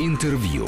Интервью.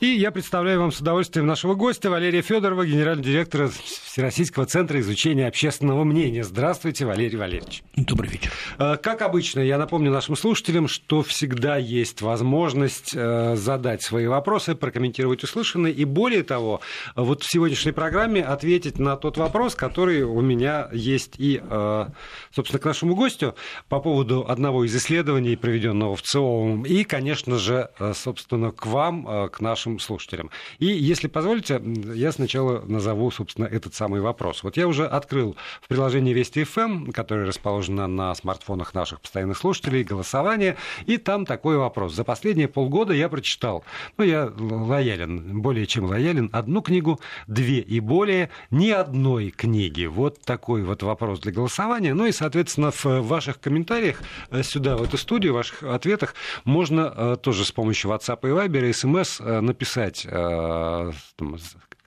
И я представляю вам с удовольствием нашего гостя Валерия Федорова, генерального директора Всероссийского центра изучения общественного мнения. Здравствуйте, Валерий Валерьевич. Добрый вечер. Э, как обычно, я напомню нашим слушателям, что всегда есть возможность э, задать свои вопросы, прокомментировать услышанное, и более того, вот в сегодняшней программе ответить на тот вопрос, который у меня есть и, э, собственно, к нашему гостю по поводу одного из исследований, проведенного в ЦИОМ, и, конечно же, собственно, к вам, к нашим нашим слушателям. И, если позволите, я сначала назову, собственно, этот самый вопрос. Вот я уже открыл в приложении Вести ФМ, эм, которое расположено на смартфонах наших постоянных слушателей, голосование, и там такой вопрос. За последние полгода я прочитал, ну, я лоялен, более чем лоялен, одну книгу, две и более, ни одной книги. Вот такой вот вопрос для голосования. Ну и, соответственно, в ваших комментариях э, сюда, в эту студию, в ваших ответах можно э, тоже с помощью WhatsApp и Viber и смс написать э,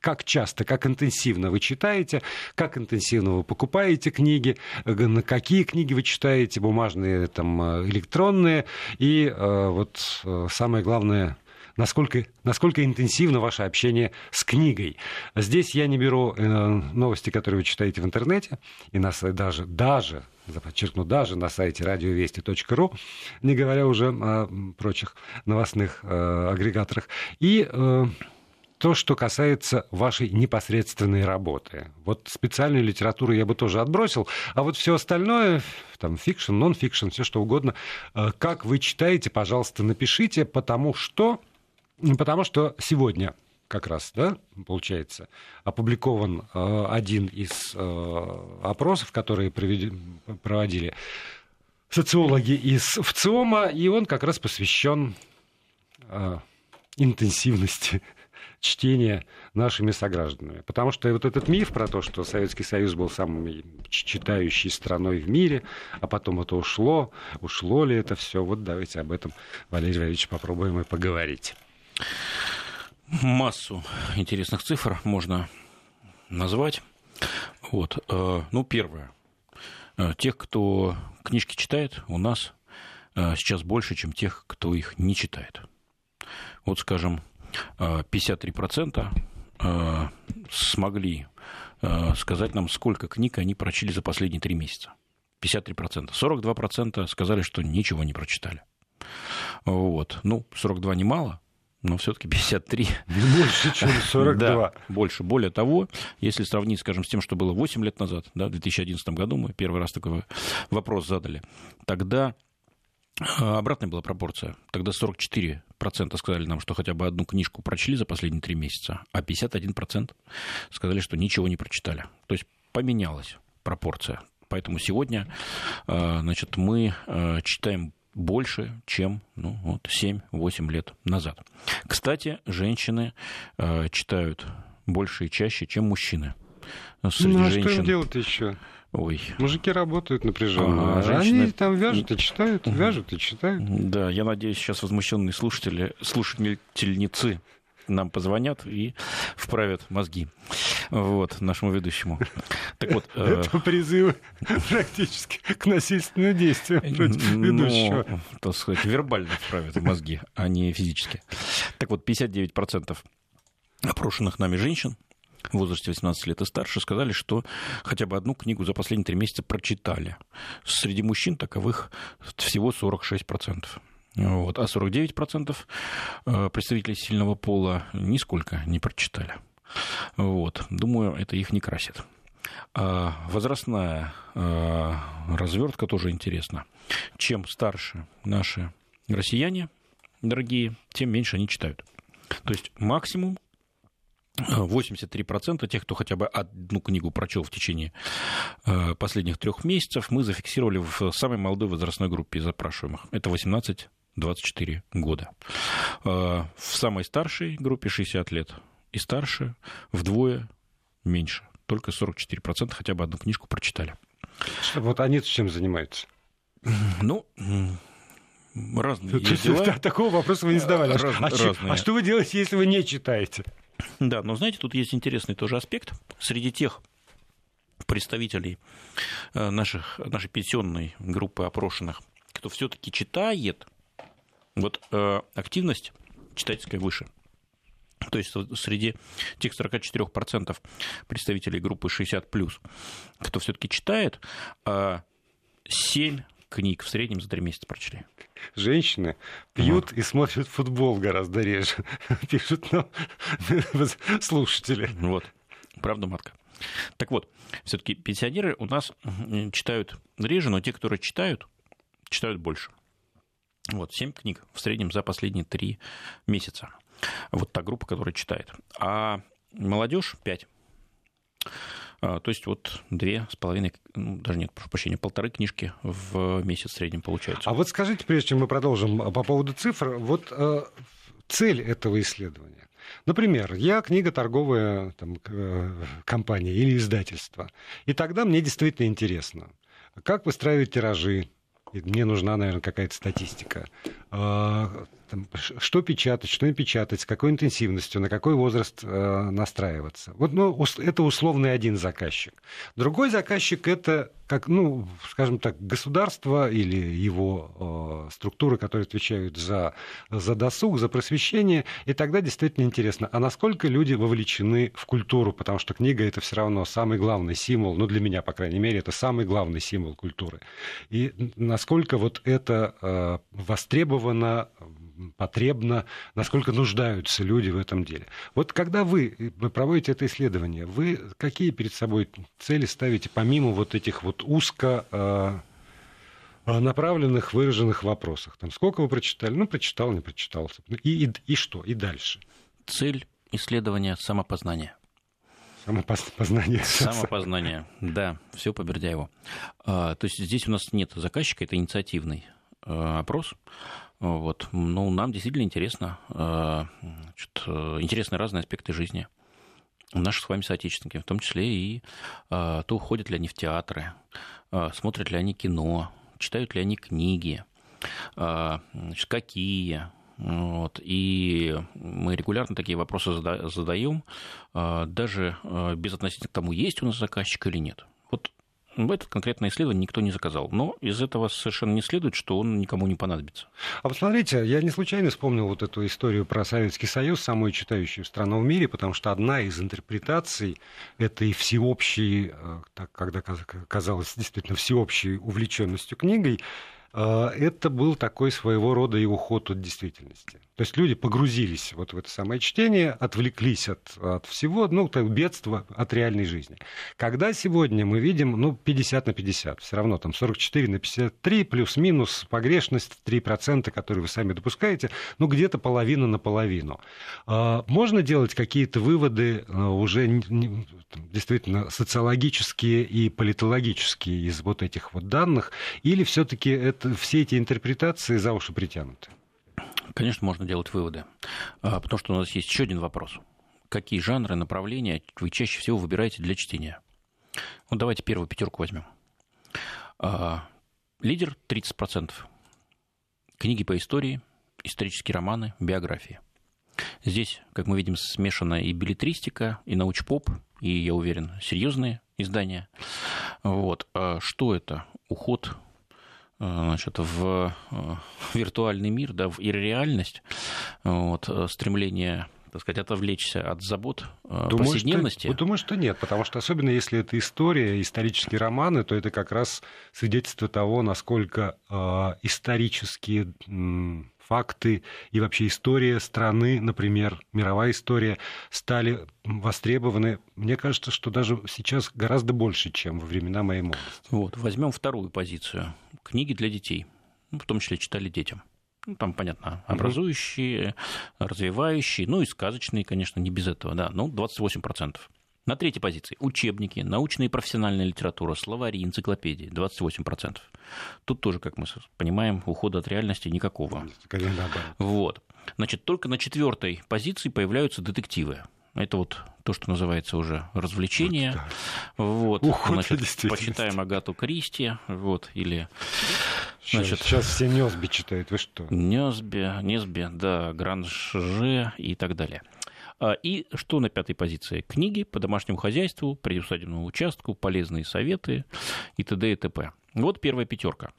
как часто, как интенсивно вы читаете, как интенсивно вы покупаете книги, на какие книги вы читаете, бумажные, там, э, электронные, и э, вот самое главное, насколько, насколько интенсивно ваше общение с книгой. Здесь я не беру новости, которые вы читаете в интернете, и нас даже, даже подчеркну, даже на сайте радиовести.ру, не говоря уже о прочих новостных э, агрегаторах. И э, то, что касается вашей непосредственной работы. Вот специальную литературу я бы тоже отбросил, а вот все остальное, там, фикшн, нон-фикшн, все что угодно, э, как вы читаете, пожалуйста, напишите, потому что, потому что сегодня как раз, да, получается, опубликован э, один из э, опросов, которые проводили социологи из ВЦИОМа, и он как раз посвящен интенсивности чтения нашими согражданами. Потому что вот этот миф про то, что Советский Союз был самой читающей страной в мире, а потом это ушло, ушло ли это все, вот давайте об этом, Валерий Валерьевич, попробуем и поговорить. Массу интересных цифр можно назвать. Вот. Э, ну, первое. Э, тех, кто книжки читает, у нас э, сейчас больше, чем тех, кто их не читает. Вот, скажем, 53% смогли сказать нам, сколько книг они прочли за последние три месяца. 53%. 42% сказали, что ничего не прочитали. Вот. Ну, 42 немало, но все-таки 53. Больше, чем 42. Да, больше. Более того, если сравнить, скажем, с тем, что было 8 лет назад, да, в 2011 году мы первый раз такой вопрос задали, тогда обратная была пропорция. Тогда 44% сказали нам, что хотя бы одну книжку прочли за последние три месяца, а 51% сказали, что ничего не прочитали. То есть поменялась пропорция. Поэтому сегодня а, значит, мы а, читаем больше, чем ну, вот, 7-8 лет назад. Кстати, женщины читают больше и чаще, чем мужчины. Среди ну, а женщин... что им делать еще? Ой. Мужики работают напряженно. А, женщины... Они там вяжут и читают, вяжут и читают. Да, я надеюсь, сейчас возмущенные слушатели, слушательницы нам позвонят и вправят мозги вот, нашему ведущему. Так вот, э, Это призывы практически к насильственным действиям против ведущего. Ну, так сказать, вербально вправят мозги, а не физически. Так вот, 59% опрошенных нами женщин в возрасте 18 лет и старше сказали, что хотя бы одну книгу за последние три месяца прочитали. Среди мужчин таковых всего 46%. Вот. А 49% э, представителей сильного пола нисколько не прочитали. Вот. Думаю, это их не красит. А возрастная а, развертка тоже интересна. Чем старше наши россияне, дорогие, тем меньше они читают. То есть максимум 83% тех, кто хотя бы одну книгу прочел в течение последних трех месяцев, мы зафиксировали в самой молодой возрастной группе запрашиваемых. Это 18 24 года. В самой старшей группе 60 лет и старше вдвое меньше. Только 44% хотя бы одну книжку прочитали. Вот они чем занимаются? Ну, разные есть дела. Такого вопроса вы не задавали. Раз, а, разные. а что вы делаете, если вы не читаете? Да, но знаете, тут есть интересный тоже аспект. Среди тех представителей э, наших, нашей пенсионной группы опрошенных, что все-таки читает, вот э, активность читательская выше. То есть среди тех 44% представителей группы 60+, кто все-таки читает, 7 книг в среднем за 3 месяца прочли. Женщины пьют вот. и смотрят футбол гораздо реже, пишут нам слушатели. Вот, правда, матка. Так вот, все-таки пенсионеры у нас читают реже, но те, которые читают, читают больше. Вот, 7 книг в среднем за последние 3 месяца. Вот та группа, которая читает. А молодежь 5. А, то есть вот две с половиной, ну, даже нет, прошу прощения, полторы книжки в месяц в среднем получается. А вот скажите, прежде чем мы продолжим по поводу цифр, вот э, цель этого исследования. Например, я книга торговая там, э, компания или издательство. И тогда мне действительно интересно, как выстраивать тиражи, мне нужна, наверное, какая-то статистика. А, там, что печатать, что не печатать, с какой интенсивностью, на какой возраст э, настраиваться. Вот, ну, это условный один заказчик. Другой заказчик это, как, ну, скажем так, государство или его э, структуры, которые отвечают за, за досуг, за просвещение. И тогда действительно интересно, а насколько люди вовлечены в культуру, потому что книга это все равно самый главный символ, ну, для меня, по крайней мере, это самый главный символ культуры. И насколько вот это э, востребовано потребно, насколько нуждаются люди в этом деле. Вот когда вы проводите это исследование, вы какие перед собой цели ставите, помимо вот этих вот узко э, направленных, выраженных вопросах? Там, сколько вы прочитали? Ну, прочитал, не прочитал. И, и, и что? И дальше? Цель исследования самопознания. Самопознание. Самопознание, да, все по Бердяеву. А, то есть здесь у нас нет заказчика, это инициативный э, опрос. Вот. Ну, нам действительно интересно, э, значит, э, интересны разные аспекты жизни наших с вами соотечественники, в том числе и э, то, ходят ли они в театры, смотрят ли они кино, читают ли они книги, значит, какие, вот. И мы регулярно такие вопросы задаем, даже без относительно к тому, есть у нас заказчик или нет. В этот конкретное исследование никто не заказал. Но из этого совершенно не следует, что он никому не понадобится. А посмотрите, я не случайно вспомнил вот эту историю про Советский Союз, самую читающую страну в мире, потому что одна из интерпретаций этой всеобщей, э, так, когда казалось действительно всеобщей увлеченностью книгой, это был такой своего рода и уход от действительности. То есть люди погрузились вот в это самое чтение, отвлеклись от, от всего, ну, бедства от реальной жизни. Когда сегодня мы видим, ну, 50 на 50, все равно там 44 на 53, плюс-минус погрешность 3%, которые вы сами допускаете, ну, где-то половина на половину. А, можно делать какие-то выводы а, уже действительно социологические и политологические из вот этих вот данных, или все-таки это, все эти интерпретации за уши притянуты? Конечно, можно делать выводы. А, потому что у нас есть еще один вопрос. Какие жанры, направления вы чаще всего выбираете для чтения? Вот давайте первую пятерку возьмем. А, лидер 30%. Книги по истории, исторические романы, биографии. Здесь, как мы видим, смешана и билетристика, и научпоп, и, я уверен, серьезные издания. Вот. А что это? Уход значит, в э, виртуальный мир, да, в ирреальность, вот, э, стремление так сказать, отвлечься от забот думаю, повседневности? Что, думаю, что нет, потому что особенно если это история, исторические романы, то это как раз свидетельство того, насколько э, исторические факты и вообще история страны, например, мировая история, стали востребованы, мне кажется, что даже сейчас гораздо больше, чем во времена моей молодости. Вот, возьмем вторую позицию. Книги для детей, ну, в том числе читали детям. Ну, там, понятно, образующие, развивающие, ну и сказочные, конечно, не без этого, да, ну, 28%. На третьей позиции учебники, научная и профессиональная литература, словари, энциклопедии 28%. Тут тоже, как мы понимаем, ухода от реальности никакого. Вот. Значит, только на четвертой позиции появляются детективы. Это вот то, что называется уже развлечение. Вот, вот. Уход значит, почитаем Агату Кристи, вот, или... Значит, сейчас, сейчас все Несби читают, вы что? Несби, Несби, да, Гранже и так далее. А, и что на пятой позиции? Книги по домашнему хозяйству, приусадебному участку, полезные советы и т.д. и т.п. Вот первая пятерка.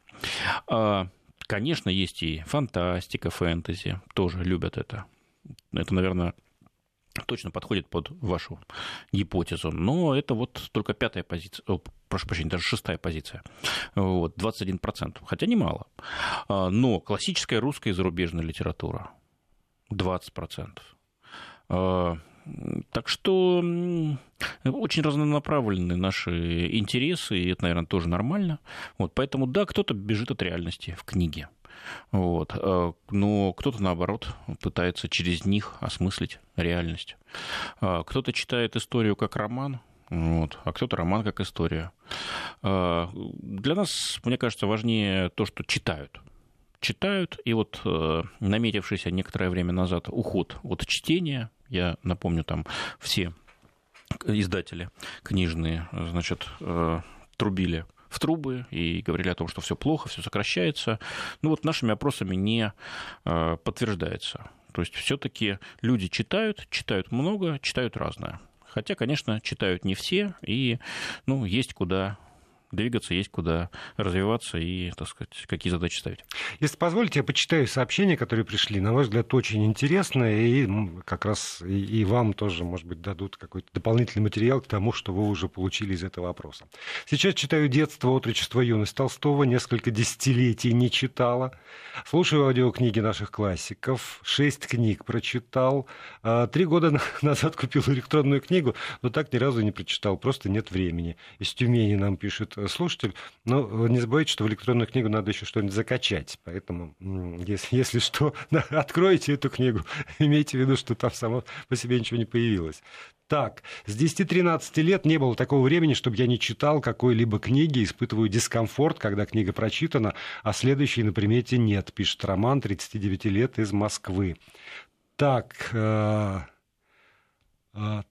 А, Конечно, есть и фантастика, фэнтези, тоже любят это. Это, наверное, точно подходит под вашу гипотезу. Но это вот только пятая позиция, о, прошу прощения, даже шестая позиция. Вот, 21%, хотя немало. А, но классическая русская и зарубежная литература 20%. А, так что очень разнонаправлены наши интересы, и это, наверное, тоже нормально. Вот, поэтому, да, кто-то бежит от реальности в книге. Вот. Э, но кто-то, наоборот, пытается через них осмыслить реальность. Э, кто-то читает историю как роман, вот, а кто-то роман как история. Для нас, мне кажется, важнее то, что читают. Читают, и вот наметившийся некоторое время назад уход от чтения, я напомню, там все издатели книжные, значит, трубили в трубы и говорили о том, что все плохо, все сокращается. Ну вот нашими опросами не э, подтверждается. То есть все-таки люди читают, читают много, читают разное. Хотя, конечно, читают не все, и ну, есть куда двигаться, есть куда развиваться и, так сказать, какие задачи ставить. Если позволите, я почитаю сообщения, которые пришли. На мой взгляд, очень интересно, и как раз и, и вам тоже, может быть, дадут какой-то дополнительный материал к тому, что вы уже получили из этого вопроса. Сейчас читаю «Детство, отрочество, юность» Толстого, несколько десятилетий не читала. Слушаю аудиокниги наших классиков, шесть книг прочитал. А, три года назад купил электронную книгу, но так ни разу не прочитал, просто нет времени. Из Тюмени нам пишет слушатель. Но не забывайте, что в электронную книгу надо еще что-нибудь закачать. Поэтому, если, если что, откройте эту книгу. Имейте в виду, что там само по себе ничего не появилось. Так, с 10-13 лет не было такого времени, чтобы я не читал какой-либо книги, испытываю дискомфорт, когда книга прочитана, а следующей на примете нет, пишет Роман, 39 лет, из Москвы. Так, э,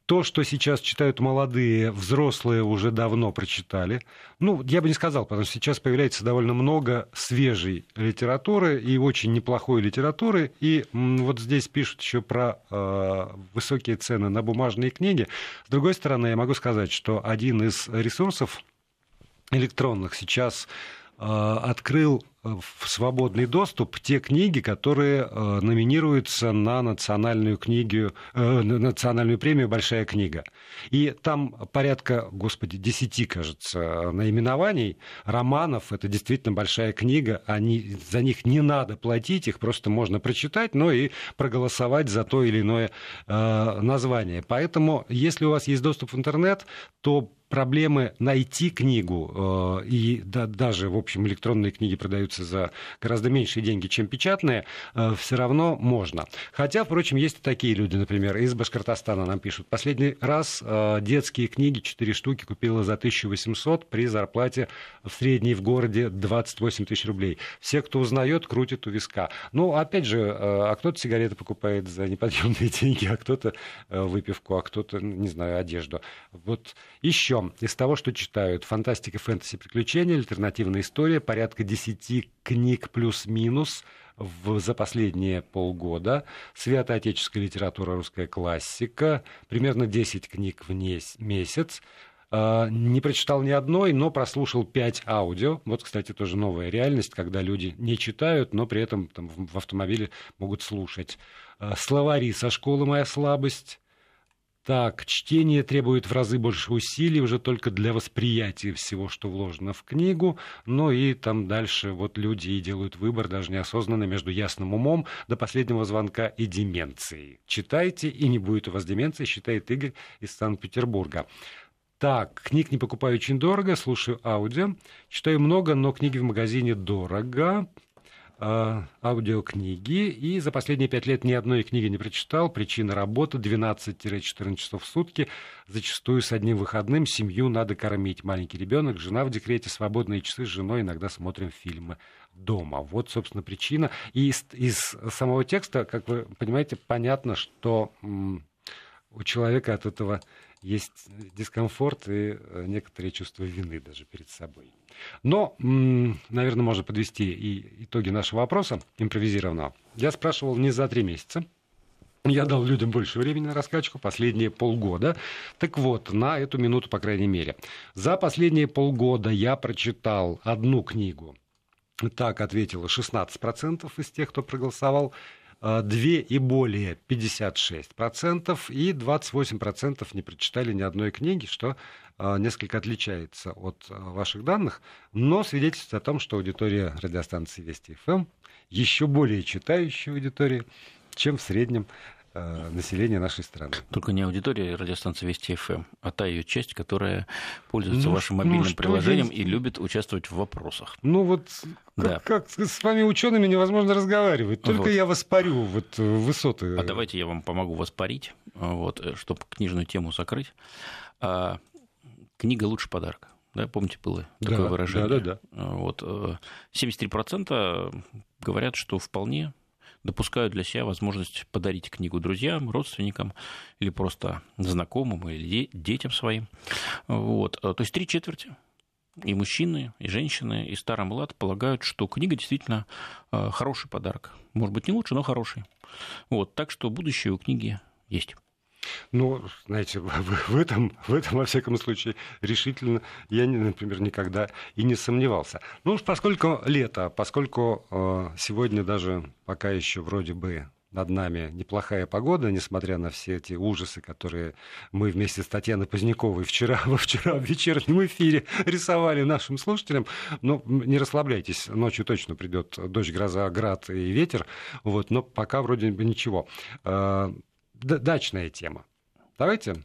то, что сейчас читают молодые, взрослые уже давно прочитали. Ну, я бы не сказал, потому что сейчас появляется довольно много свежей литературы и очень неплохой литературы. И вот здесь пишут еще про э, высокие цены на бумажные книги. С другой стороны, я могу сказать, что один из ресурсов электронных сейчас открыл в свободный доступ те книги, которые э, номинируются на национальную книгу, э, национальную премию «Большая книга». И там порядка, господи, десяти, кажется, наименований романов. Это действительно большая книга. Они, за них не надо платить, их просто можно прочитать, но и проголосовать за то или иное э, название. Поэтому, если у вас есть доступ в интернет, то проблемы найти книгу, э, и да, даже, в общем, электронные книги продаются за гораздо меньшие деньги, чем печатные, э, все равно можно. Хотя, впрочем, есть и такие люди, например, из Башкортостана нам пишут. Последний раз э, детские книги, 4 штуки, купила за 1800 при зарплате в средней в городе 28 тысяч рублей. Все, кто узнает, крутит у виска. Ну, опять же, а кто-то сигареты покупает за неподъемные деньги, а кто-то выпивку, а кто-то, не знаю, одежду. Вот еще из того, что читают, фантастика, фэнтези, приключения, альтернативная история, порядка 10 книг плюс-минус в, за последние полгода, святоотеческая литература, русская классика, примерно 10 книг в месяц, а, не прочитал ни одной, но прослушал пять аудио. Вот, кстати, тоже новая реальность, когда люди не читают, но при этом там, в автомобиле могут слушать. А, словари со школы «Моя слабость», так, чтение требует в разы больше усилий уже только для восприятия всего, что вложено в книгу. Ну и там дальше вот люди и делают выбор даже неосознанно между ясным умом до последнего звонка и деменцией. Читайте, и не будет у вас деменции, считает Игорь из Санкт-Петербурга. Так, книг не покупаю очень дорого, слушаю аудио. Читаю много, но книги в магазине дорого. Э, аудиокниги, и за последние пять лет ни одной книги не прочитал. Причина работы 12-14 часов в сутки, зачастую с одним выходным. Семью надо кормить. Маленький ребенок, жена в декрете, свободные часы с женой, иногда смотрим фильмы дома. Вот, собственно, причина. И из, из самого текста, как вы понимаете, понятно, что у человека от этого есть дискомфорт и э, некоторые чувства вины даже перед собой. Но, наверное, можно подвести и итоги нашего вопроса импровизированного. Я спрашивал не за три месяца, я дал людям больше времени на раскачку, последние полгода. Так вот, на эту минуту, по крайней мере. За последние полгода я прочитал одну книгу Так ответило 16% из тех, кто проголосовал. Э, две и более 56%, и 28% не прочитали ни одной книги, что э, несколько отличается от э, ваших данных, но свидетельствует о том, что аудитория радиостанции Вести ФМ еще более читающая аудитория, чем в среднем Э, населения нашей страны. Только не аудитория радиостанции Вести ФМ, а та ее часть, которая пользуется ну, вашим мобильным ну, приложением есть? и любит участвовать в вопросах. Ну вот да. как, как с вами учеными невозможно разговаривать. Только вот. я воспарю вот высоты. А давайте я вам помогу воспарить, вот, э, чтобы книжную тему закрыть. А, книга лучше подарка. Да, помните, было такое да, выражение? Да, да, да. Вот, 73% э, говорят, что вполне допускают для себя возможность подарить книгу друзьям, родственникам или просто знакомым или детям своим. Вот. То есть три четверти и мужчины, и женщины, и старый млад полагают, что книга действительно э, хороший подарок. Может быть, не лучше, но хороший. Вот. Так что будущее у книги есть. Ну, знаете, в, этом, в этом, во всяком случае, решительно я, например, никогда и не сомневался. Ну уж поскольку лето, поскольку э, сегодня даже пока еще вроде бы над нами неплохая погода, несмотря на все эти ужасы, которые мы вместе с Татьяной Поздняковой вчера, во вчера в вечернем эфире рисовали нашим слушателям. Но не расслабляйтесь, ночью точно придет дождь, гроза, град и ветер. Вот, но пока вроде бы ничего. Дачная тема. Давайте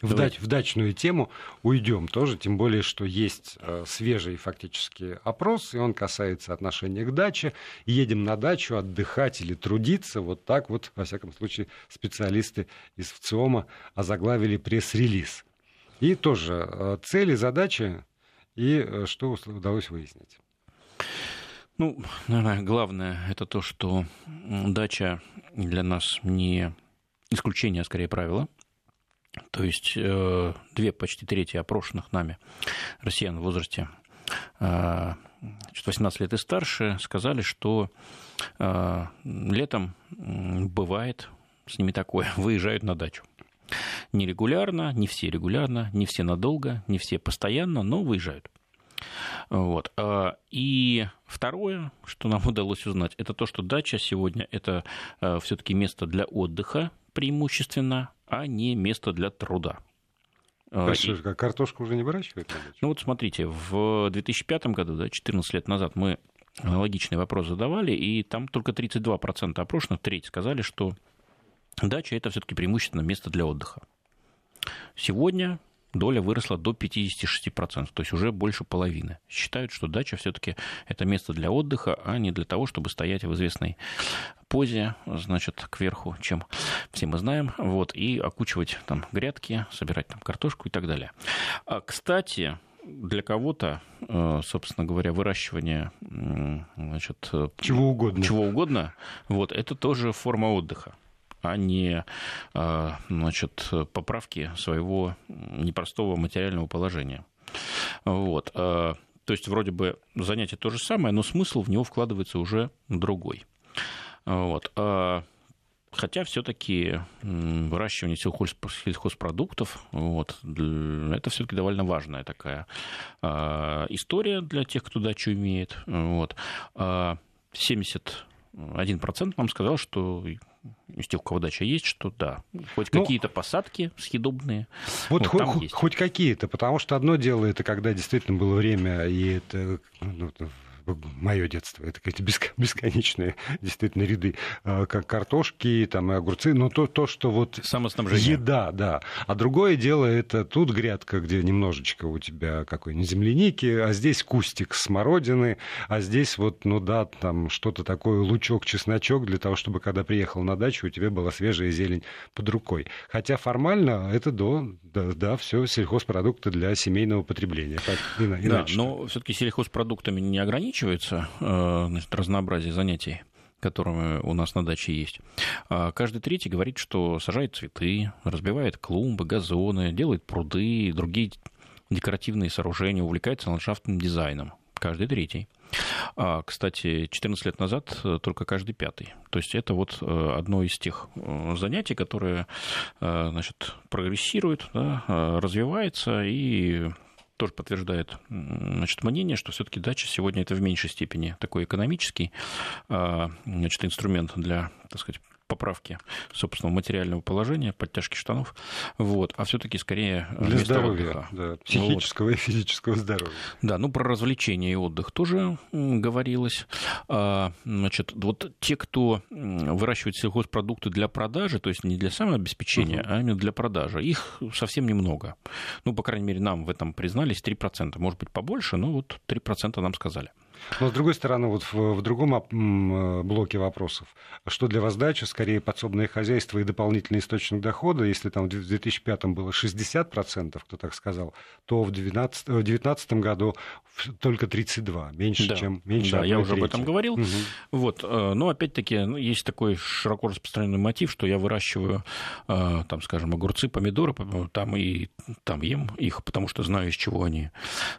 в, дач, в дачную тему уйдем тоже, тем более, что есть э, свежий фактически опрос, и он касается отношения к даче. Едем на дачу отдыхать или трудиться, вот так вот, во всяком случае, специалисты из ВЦИОМа озаглавили пресс-релиз. И тоже э, цели, задачи и э, что удалось выяснить. Ну, наверное, главное это то, что дача для нас не исключение, а скорее правило. То есть э, две почти трети опрошенных нами россиян в возрасте 18 э, лет и старше сказали, что э, летом бывает с ними такое, выезжают на дачу. Нерегулярно, не все регулярно, не все надолго, не все постоянно, но выезжают. Вот. А, и второе, что нам удалось узнать, это то, что дача сегодня это а, все-таки место для отдыха преимущественно, а не место для труда. А, и... что, картошку уже не выращивают? Ну вот смотрите, в 2005 году, да, 14 лет назад, мы аналогичный вопрос задавали, и там только 32% опрошенных, треть, сказали, что дача это все-таки преимущественно место для отдыха. Сегодня доля выросла до 56%, то есть уже больше половины. Считают, что дача все-таки это место для отдыха, а не для того, чтобы стоять в известной позе, значит, кверху, чем все мы знаем, вот, и окучивать там грядки, собирать там картошку и так далее. А, кстати, для кого-то, э, собственно говоря, выращивание значит, чего угодно, чего угодно вот, это тоже форма отдыха а не а, значит, поправки своего непростого материального положения. Вот. А, то есть вроде бы занятие то же самое, но смысл в него вкладывается уже другой. Вот. А, хотя все-таки выращивание сельхозпродуктов вот, это все-таки довольно важная такая история для тех, кто дачу имеет. Вот. 71% нам сказал, что из тех, у кого дача есть, что да, хоть ну, какие-то посадки съедобные. Вот, вот хоть, хоть какие-то, потому что одно дело это когда действительно было время, и это ну, мое детство, это какие-то бесконечные действительно ряды, а, как картошки там, и огурцы, но то, то что вот еда, да. А другое дело, это тут грядка, где немножечко у тебя какой-нибудь земляники, а здесь кустик смородины, а здесь вот, ну да, там что-то такое, лучок, чесночок, для того, чтобы когда приехал на дачу, у тебя была свежая зелень под рукой. Хотя формально это до, да, да все сельхозпродукты для семейного потребления. Так, иначе. Да, но все-таки сельхозпродуктами не ограничивается ограничивается э, значит, разнообразие занятий которые у нас на даче есть. А каждый третий говорит, что сажает цветы, разбивает клумбы, газоны, делает пруды другие декоративные сооружения, увлекается ландшафтным дизайном. Каждый третий. А, кстати, 14 лет назад э, только каждый пятый. То есть это вот э, одно из тех занятий, которое значит, прогрессирует, да, развивается и тоже подтверждает значит, мнение, что все-таки дача сегодня это в меньшей степени такой экономический а, значит, инструмент для, так сказать, поправки собственного материального положения, подтяжки штанов, вот, а все-таки скорее э, для здоровья, да, психического вот. и физического здоровья. Да, ну про развлечения и отдых тоже говорилось. А, значит, вот те, кто выращивает сельхозпродукты для продажи, то есть не для самообеспечения, угу. а именно для продажи, их совсем немного. Ну, по крайней мере, нам в этом признались 3%, может быть, побольше, но вот 3% нам сказали. Но, с другой стороны, вот в, в другом э, блоке вопросов, что для вас дача, скорее подсобное хозяйство и дополнительный источник дохода, если там в 2005 было 60%, кто так сказал, то в 2019 году только 32, меньше, да. чем меньше Да, я уже трети. об этом говорил. Угу. Вот, э, но опять-таки ну, есть такой широко распространенный мотив, что я выращиваю, э, там, скажем, огурцы, помидоры, там и там ем их, потому что знаю, из чего они,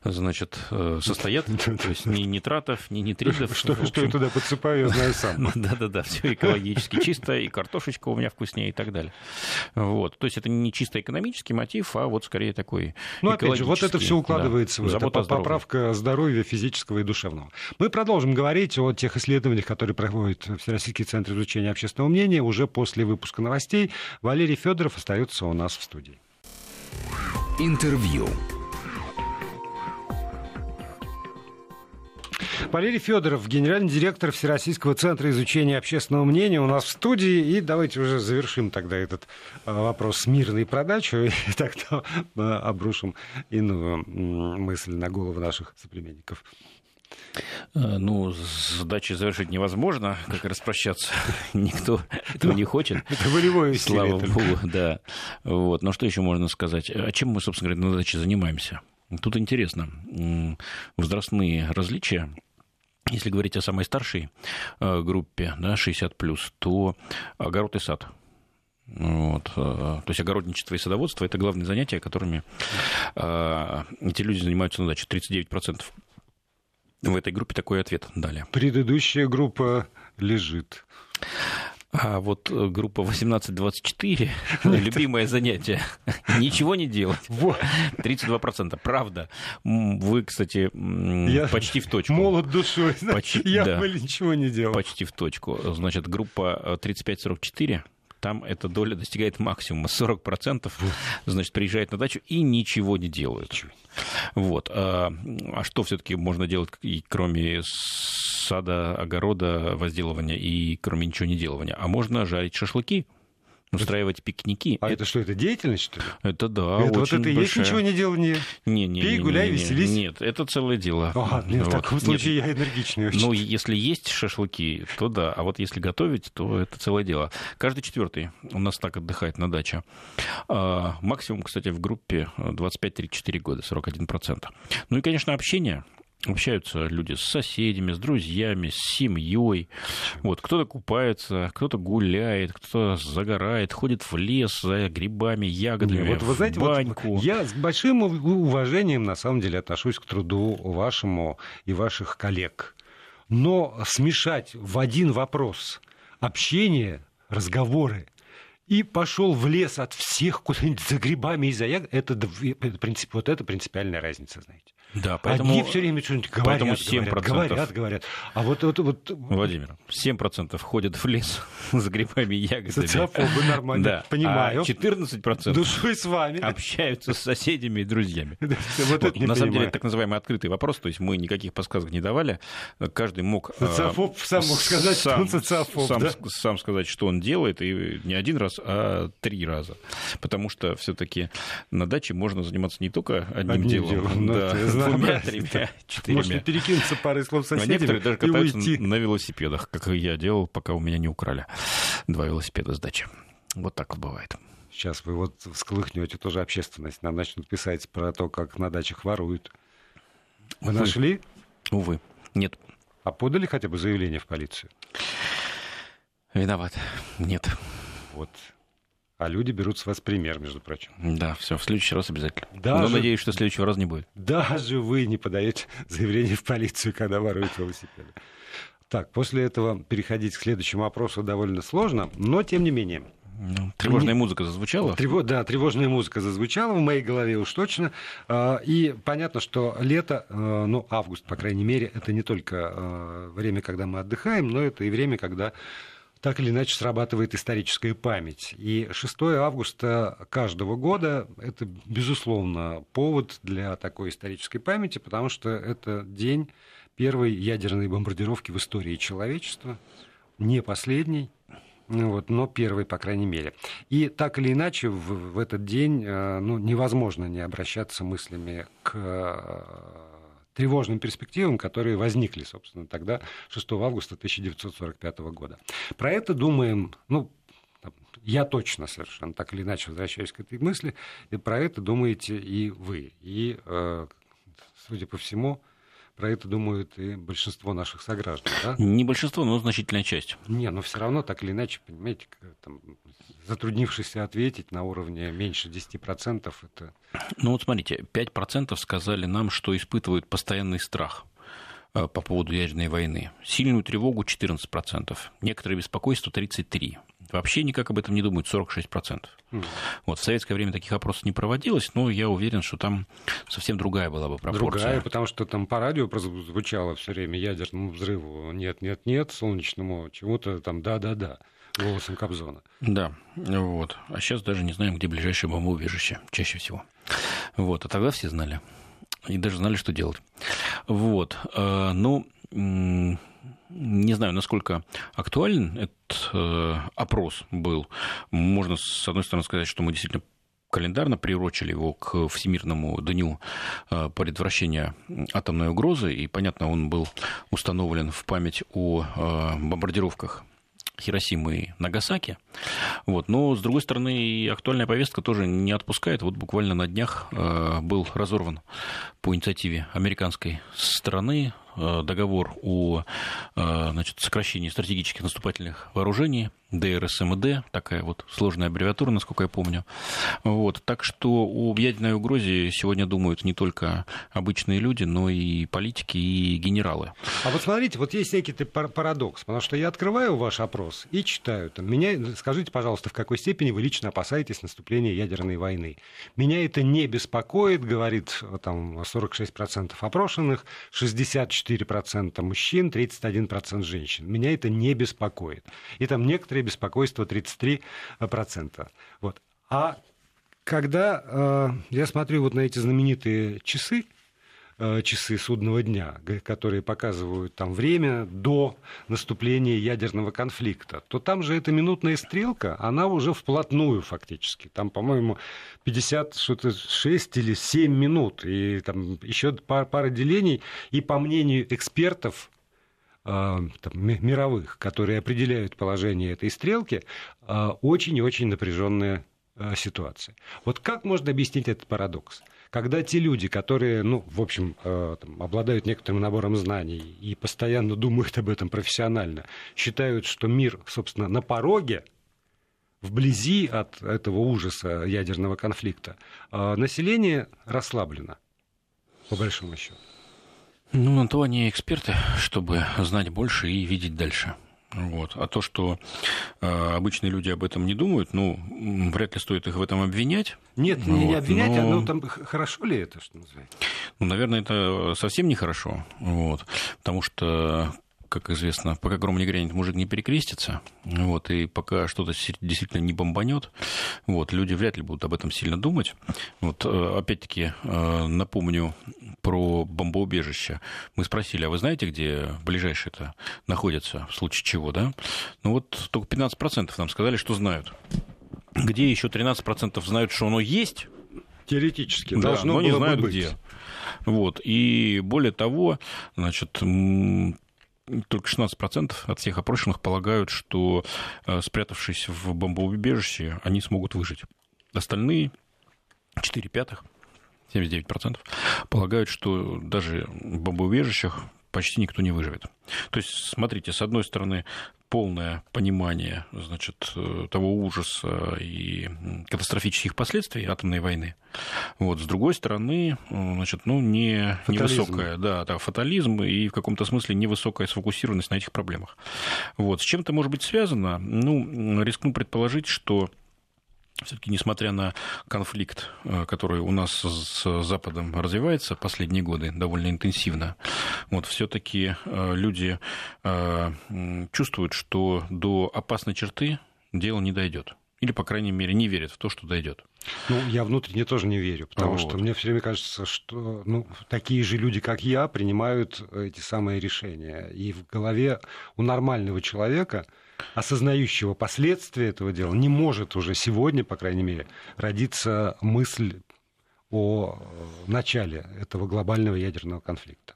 значит, состоят. То есть не, не нитратов, ни нитридов. Что, что я туда подсыпаю, я знаю сам. Да-да-да, все экологически чисто, и картошечка у меня вкуснее и так далее. Вот. То есть это не чисто экономический мотив, а вот скорее такой Ну, опять же, вот это все укладывается да, в это поправка здоровья физического и душевного. Мы продолжим говорить о тех исследованиях, которые проводит Всероссийский центр изучения общественного мнения уже после выпуска новостей. Валерий Федоров остается у нас в студии. Интервью. Валерий Федоров, генеральный директор Всероссийского центра изучения общественного мнения у нас в студии. И давайте уже завершим тогда этот э, вопрос мирной продачей. И тогда э, обрушим иную мысль на голову наших соплеменников. Э, ну, дачей завершить невозможно, как и распрощаться. Никто этого не хочет. Это волевое Слава богу, да. Вот. Но что еще можно сказать? А чем мы, собственно говоря, на даче занимаемся? Тут интересно. Возрастные различия если говорить о самой старшей э, группе, да, 60 то огород и сад. Вот. Э, то есть огородничество и садоводство – это главные занятия, которыми э, эти люди занимаются на даче. 39% в этой группе такой ответ дали. Предыдущая группа лежит. А вот э, группа 18-24, любимое занятие, ничего не делать. 32%. Правда. Вы, кстати, я почти в точку. Молод душой. Почти, я да, бы ничего не делал. Почти в точку. Значит, группа 35-44 там эта доля достигает максимума 40%, значит, приезжают на дачу и ничего не делают. Вот. А, а что все-таки можно делать, кроме сада, огорода, возделывания и кроме ничего не делания? А можно жарить шашлыки устраивать пикники. А это, это что, это деятельность, что ли? Это да, это, Вот это большая... есть ничего не делание? Не, не, Пей, не, гуляй, не, не, веселись? Нет, это целое дело. Ага, нет, вот. в таком случае нет. я энергичный очень. Ну, если есть шашлыки, то да, а вот если готовить, то это целое дело. Каждый четвертый у нас так отдыхает на даче. А, максимум, кстати, в группе 25-34 года, 41%. Ну и, конечно, общение общаются люди с соседями, с друзьями, с семьей. Вот, кто-то купается, кто-то гуляет, кто-то загорает, ходит в лес за грибами, ягодами, вот, вы знаете, баньку. Вот я с большим уважением, на самом деле, отношусь к труду вашему и ваших коллег. Но смешать в один вопрос общение, разговоры и пошел в лес от всех куда-нибудь за грибами и за ягодами, это, это, принцип, вот это принципиальная разница, знаете. Да, поэтому... Они все время что-нибудь говорят, поэтому 7%... говорят, говорят, говорят. А вот, вот, вот... Владимир, 7% ходят в лес за грибами и ягодами. Социофобы нормально, да. понимаю. А 14% Душой с вами. общаются с соседями и друзьями. Вот вот, на самом деле, это так называемый открытый вопрос, то есть мы никаких подсказок не давали. Каждый мог... А, социофоб сам мог сказать, что он социофоб, сам, сам сказать, что он делает, и не один раз, а три раза. Потому что все таки на даче можно заниматься не только одним, одним делом, делом да, двумя, тремя, четырьмя. Можно перекинуться парой слов соседям а некоторые даже катаются уйти. на велосипедах, как и я делал, пока у меня не украли два велосипеда с дачи. Вот так вот бывает. Сейчас вы вот всколыхнете тоже общественность. Нам начнут писать про то, как на дачах воруют. Вы Увы. нашли? Увы, нет. А подали хотя бы заявление в полицию? Виноват. Нет. Вот а люди берут с вас пример, между прочим. Да, все, в следующий раз обязательно. Даже, Но надеюсь, что следующего раза не будет. Даже вы не подаете заявление в полицию, когда воруют велосипеды. Так, после этого переходить к следующему вопросу довольно сложно, но тем не менее. Ну, тревожная не... музыка зазвучала? Трево... Да, тревожная музыка зазвучала в моей голове уж точно. А, и понятно, что лето, а, ну, август, по крайней мере, это не только а, время, когда мы отдыхаем, но это и время, когда так или иначе срабатывает историческая память. И 6 августа каждого года это, безусловно, повод для такой исторической памяти, потому что это день первой ядерной бомбардировки в истории человечества, не последний, вот, но первый, по крайней мере. И так или иначе, в, в этот день э, ну, невозможно не обращаться мыслями к э, тревожным перспективам, которые возникли, собственно, тогда, 6 августа 1945 года. Про это думаем, ну, я точно совершенно так или иначе возвращаюсь к этой мысли, и про это думаете и вы. И, э, судя по всему, про это думают и большинство наших сограждан, да? Не большинство, но значительная часть. Не, но все равно так или иначе, понимаете, там, затруднившись ответить на уровне меньше 10%, это... Ну вот смотрите, 5% сказали нам, что испытывают постоянный страх э, по поводу ядерной войны. Сильную тревогу 14%, некоторые беспокойство 33%. Вообще никак об этом не думают 46%. Mm. Вот, в советское время таких опросов не проводилось, но я уверен, что там совсем другая была бы пропорция. Другая, потому что там по радио прозвучало все время ядерному взрыву нет, нет, нет, солнечному чему-то там да-да-да голосом Кобзона. Да, вот. А сейчас даже не знаем, где ближайшее бомбоубежище, чаще всего. Вот, а тогда все знали. И даже знали, что делать. Вот. Э, ну, не знаю, насколько актуален этот э, опрос был. Можно, с одной стороны, сказать, что мы действительно календарно приурочили его к Всемирному дню э, предотвращения атомной угрозы, и, понятно, он был установлен в память о э, бомбардировках Хиросимы и Нагасаки. Вот. Но, с другой стороны, и актуальная повестка тоже не отпускает. Вот буквально на днях э, был разорван по инициативе американской стороны договор о э, значит, сокращении стратегических наступательных вооружений ДРСМД, такая вот сложная аббревиатура, насколько я помню. Вот. Так что о ядерной угрозе сегодня думают не только обычные люди, но и политики, и генералы. А вот смотрите, вот есть некий парадокс, потому что я открываю ваш опрос и читаю. Там, меня, скажите, пожалуйста, в какой степени вы лично опасаетесь наступления ядерной войны? Меня это не беспокоит, говорит там 46% опрошенных, 64% мужчин, 31% женщин. Меня это не беспокоит. И там некоторые беспокойство 33%. Вот. А когда э, я смотрю вот на эти знаменитые часы, часы судного дня, которые показывают там время до наступления ядерного конфликта, то там же эта минутная стрелка, она уже вплотную фактически. Там, по-моему, 56 или 7 минут, и там еще пара, пара делений. И по мнению экспертов, Э, там, мировых, которые определяют положение этой стрелки, э, очень и очень напряженная э, ситуация. Вот как можно объяснить этот парадокс? Когда те люди, которые, ну, в общем, там, обладают некоторым набором знаний и постоянно думают об этом профессионально, считают, что мир, собственно, на пороге, вблизи от этого ужаса ядерного конфликта, население расслаблено, по большому счету. Ну, на то они эксперты, чтобы знать больше и видеть дальше. Вот. А то, что э, обычные люди об этом не думают, ну, вряд ли стоит их в этом обвинять. Нет, вот. не обвинять, но... а ну, там хорошо ли это, что называется? Ну, наверное, это совсем нехорошо. Вот. Потому что как известно, пока гром не грянет, мужик не перекрестится. Вот, и пока что-то действительно не бомбанет, вот, люди вряд ли будут об этом сильно думать. Вот, э, опять-таки, э, напомню про бомбоубежище. Мы спросили, а вы знаете, где ближайшее-то находится, в случае чего, да? Ну вот только 15% нам сказали, что знают. Где еще 13% знают, что оно есть, Теоретически. Да, должно но не знают быть. где. Вот. И более того, значит, только 16% от всех опрошенных полагают, что, э, спрятавшись в бомбоубежище, они смогут выжить. Остальные 4 пятых, 79%, полагают, что даже в бомбоубежищах почти никто не выживет. То есть, смотрите, с одной стороны, полное понимание значит, э, того ужаса и катастрофических последствий атомной войны. Вот. С другой стороны, значит, ну, не, невысокая, да, да, фатализм и в каком-то смысле невысокая сфокусированность на этих проблемах. Вот. С чем это может быть связано? Ну, рискну предположить, что все-таки, несмотря на конфликт, э, который у нас с Западом развивается последние годы довольно интенсивно, вот, все-таки э, люди э, чувствуют, что до опасной черты дело не дойдет. Или, по крайней мере, не верят в то, что дойдет. Ну, я внутренне тоже не верю, потому вот. что мне все время кажется, что ну, такие же люди, как я, принимают эти самые решения. И в голове у нормального человека осознающего последствия этого дела, не может уже сегодня, по крайней мере, родиться мысль о э, начале этого глобального ядерного конфликта.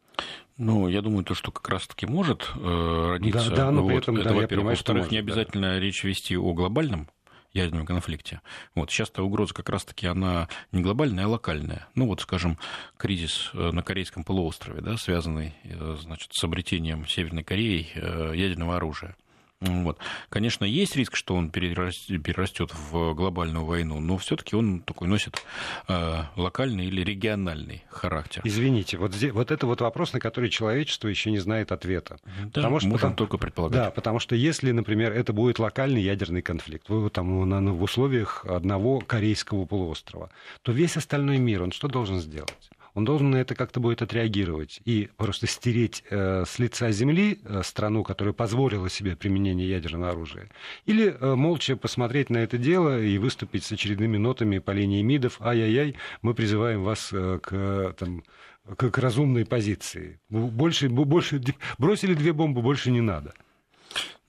Ну, я думаю, то, что как раз-таки может э, родиться. Да, да, но вот, при этом, это, да, во-первых. Понимаю, Во-вторых, не обязательно да. речь вести о глобальном ядерном конфликте. Вот сейчас-то угроза как раз-таки она не глобальная, а локальная. Ну вот, скажем, кризис э, на Корейском полуострове, да, связанный, значит, с обретением Северной Кореи ядерного оружия. Вот. Конечно, есть риск, что он перерастет в глобальную войну, но все-таки он такой носит э, локальный или региональный характер. Извините, вот, здесь, вот это вот вопрос, на который человечество еще не знает ответа. Да, потому что, можем потому, только предполагать. Да, потому что если, например, это будет локальный ядерный конфликт, вы там на, в условиях одного корейского полуострова, то весь остальной мир, он что должен сделать? Он должен на это как-то будет отреагировать и просто стереть э, с лица земли э, страну, которая позволила себе применение ядерного оружия, или э, молча посмотреть на это дело и выступить с очередными нотами по линии МИДов «Ай-яй-яй, мы призываем вас э, к, там, к, к разумной позиции. Больше, больше, бросили две бомбы, больше не надо».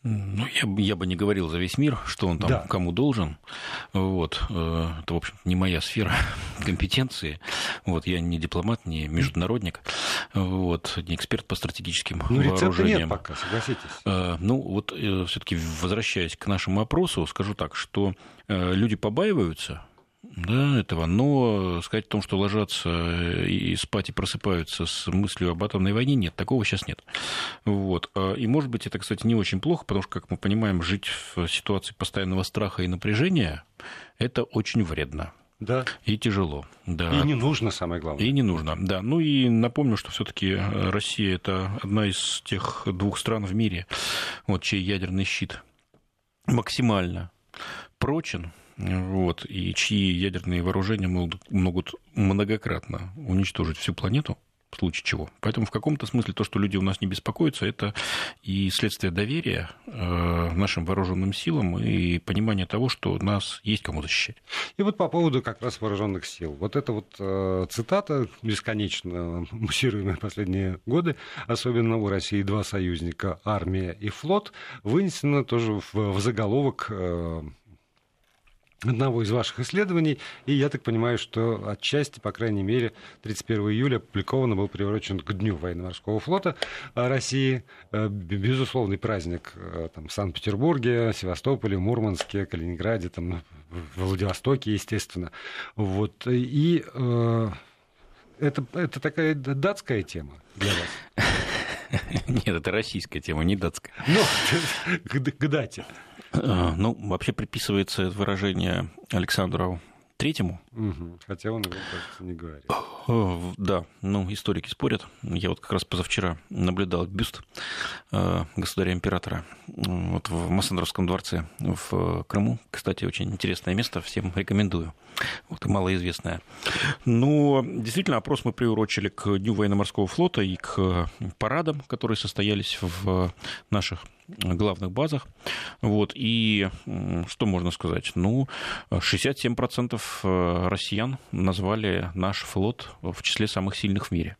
Ну, я, я бы не говорил за весь мир, что он там да. кому должен. Вот. Э, это, в общем не моя сфера компетенции. Вот. Я не дипломат, не международник, вот. не эксперт по стратегическим ну, вооружениям. нет пока, согласитесь. Э, ну, вот э, все таки возвращаясь к нашему опросу, скажу так, что люди побаиваются да, этого. Но сказать о том, что ложатся и спать и просыпаются с мыслью об атомной войне, нет, такого сейчас нет. Вот. А, и, может быть, это, кстати, не очень плохо, потому что, как мы понимаем, жить в ситуации постоянного страха и напряжения – это очень вредно. Да. И тяжело. Да. И не нужно, самое главное. И не нужно, да. Ну и напомню, что все-таки Россия это одна из тех двух стран в мире, вот, чей ядерный щит максимально прочен, вот, и чьи ядерные вооружения могут, многократно уничтожить всю планету, в случае чего. Поэтому в каком-то смысле то, что люди у нас не беспокоятся, это и следствие доверия э, нашим вооруженным силам и понимание того, что нас есть кому защищать. И вот по поводу как раз вооруженных сил. Вот эта вот э, цитата, бесконечно муссируемая последние годы, особенно у России два союзника, армия и флот, вынесена тоже в, в заголовок э, одного из ваших исследований, и я так понимаю, что отчасти, по крайней мере, 31 июля опубликовано был приурочен к Дню военно-морского флота России. Э, безусловный праздник э, там, в Санкт-Петербурге, Севастополе, Мурманске, Калининграде, там, в Владивостоке, естественно. Вот. И э, это, это такая датская тема для вас. Нет, это российская тема, не датская. Ну, к дате. Э, ну, вообще приписывается это выражение Александру Третьему. Хотя он его, кажется, не говорит. Э, да, ну, историки спорят. Я вот как раз позавчера наблюдал бюст э, государя-императора вот в Массандровском дворце в Крыму. Кстати, очень интересное место, всем рекомендую. Вот, малоизвестное. Но действительно, опрос мы приурочили к Дню военно-морского флота и к парадам, которые состоялись в наших главных базах. Вот. И что можно сказать? Ну, 67% э, россиян назвали наш флот в числе самых сильных в мире.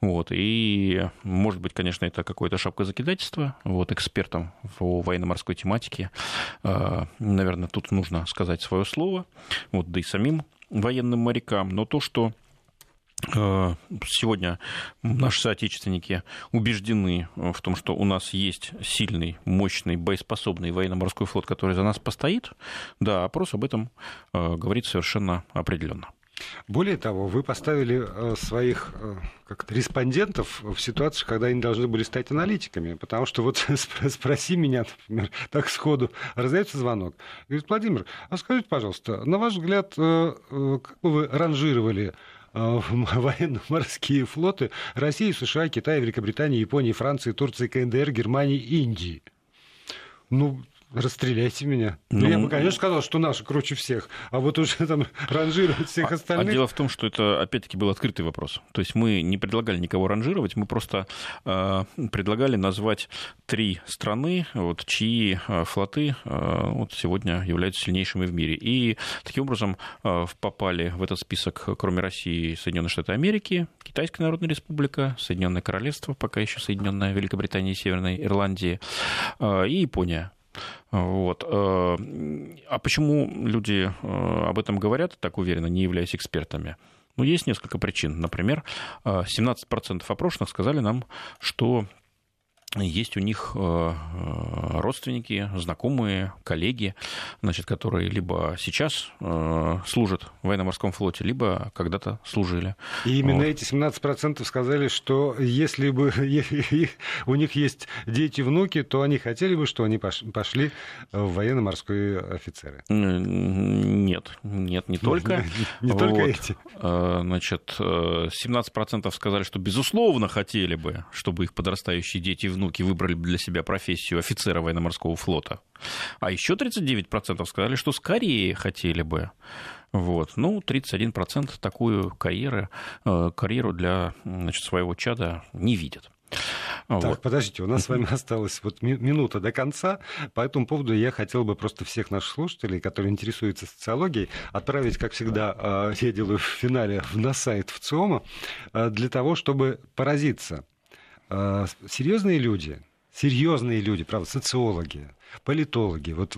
Вот. И, может быть, конечно, это какое-то шапкозакидательство вот, экспертам по военно-морской тематике. Э, наверное, тут нужно сказать свое слово, вот, да и самим военным морякам. Но то, что сегодня наши соотечественники убеждены в том, что у нас есть сильный, мощный, боеспособный военно-морской флот, который за нас постоит. Да, опрос об этом э, говорит совершенно определенно. Более того, вы поставили э, своих э, как респондентов в ситуацию, когда они должны были стать аналитиками. Потому что вот спроси меня, например, так сходу, раздается звонок. Говорит, Владимир, а скажите, пожалуйста, на ваш взгляд, э, как бы вы ранжировали военно-морские флоты России, США, Китая, Великобритании, Японии, Франции, Турции, КНДР, Германии, Индии. Ну, расстреляйте меня. Ну, ну, я бы, конечно, сказал, что наши круче всех, а вот уже там ранжировать всех остальных... А, а дело в том, что это, опять-таки, был открытый вопрос. То есть мы не предлагали никого ранжировать, мы просто э, предлагали назвать три страны, вот, чьи э, флоты э, вот, сегодня являются сильнейшими в мире. И таким образом э, попали в этот список, кроме России, Соединенные Штаты Америки, Китайская Народная Республика, Соединенное Королевство, пока еще Соединенная Великобритания и Северной Ирландии, э, и Япония. Вот. Э, а почему люди э, об этом говорят так уверенно, не являясь экспертами? Ну, есть несколько причин. Например, 17% э, опрошенных сказали нам, что есть у них э, э, родственники, знакомые, коллеги, значит, которые либо сейчас э, служат в военно-морском флоте, либо когда-то служили. И именно вот. эти 17% сказали, что если бы у них есть дети, внуки, то они хотели бы, что они пошли в военно-морские офицеры. Нет, нет, не только. Не только эти. Значит, 17% сказали, что безусловно хотели бы, чтобы их подрастающие дети и внуки внуки выбрали для себя профессию офицера военно-морского флота. А еще 39% сказали, что скорее хотели бы. Вот. Ну, 31% такую карьеру, э, карьеру для значит, своего чада не видят. Так, вот. подождите, у нас с вами осталась вот минута до конца. По этому поводу я хотел бы просто всех наших слушателей, которые интересуются социологией, отправить, как всегда, э, я делаю в финале на сайт в ЦИОМа, э, для того, чтобы поразиться серьезные люди, серьезные люди, правда, социологи, политологи, вот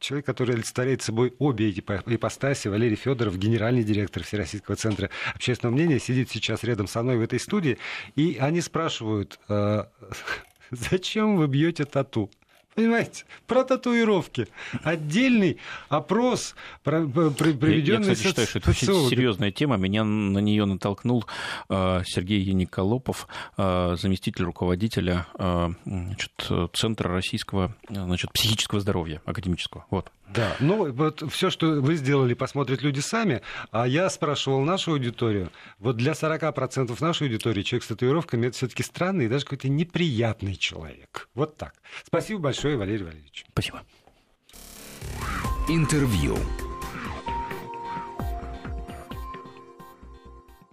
человек, который олицетворяет собой обе эти ипостаси, Валерий Федоров, генеральный директор Всероссийского центра общественного мнения, сидит сейчас рядом со мной в этой студии, и они спрашивают, а, зачем вы бьете тату? Понимаете, про татуировки. Отдельный опрос, проведенный Я, кстати, считаю, что это очень серьезная тема. Меня на нее натолкнул э, Сергей Яниколопов, э, заместитель руководителя э, значит, Центра российского значит, психического здоровья академического. Вот. Да, ну вот все, что вы сделали, посмотрят люди сами. А я спрашивал нашу аудиторию. Вот для 40% нашей аудитории человек с татуировками это все-таки странный и даже какой-то неприятный человек. Вот так. Спасибо большое, Валерий Валерьевич. Спасибо. Интервью.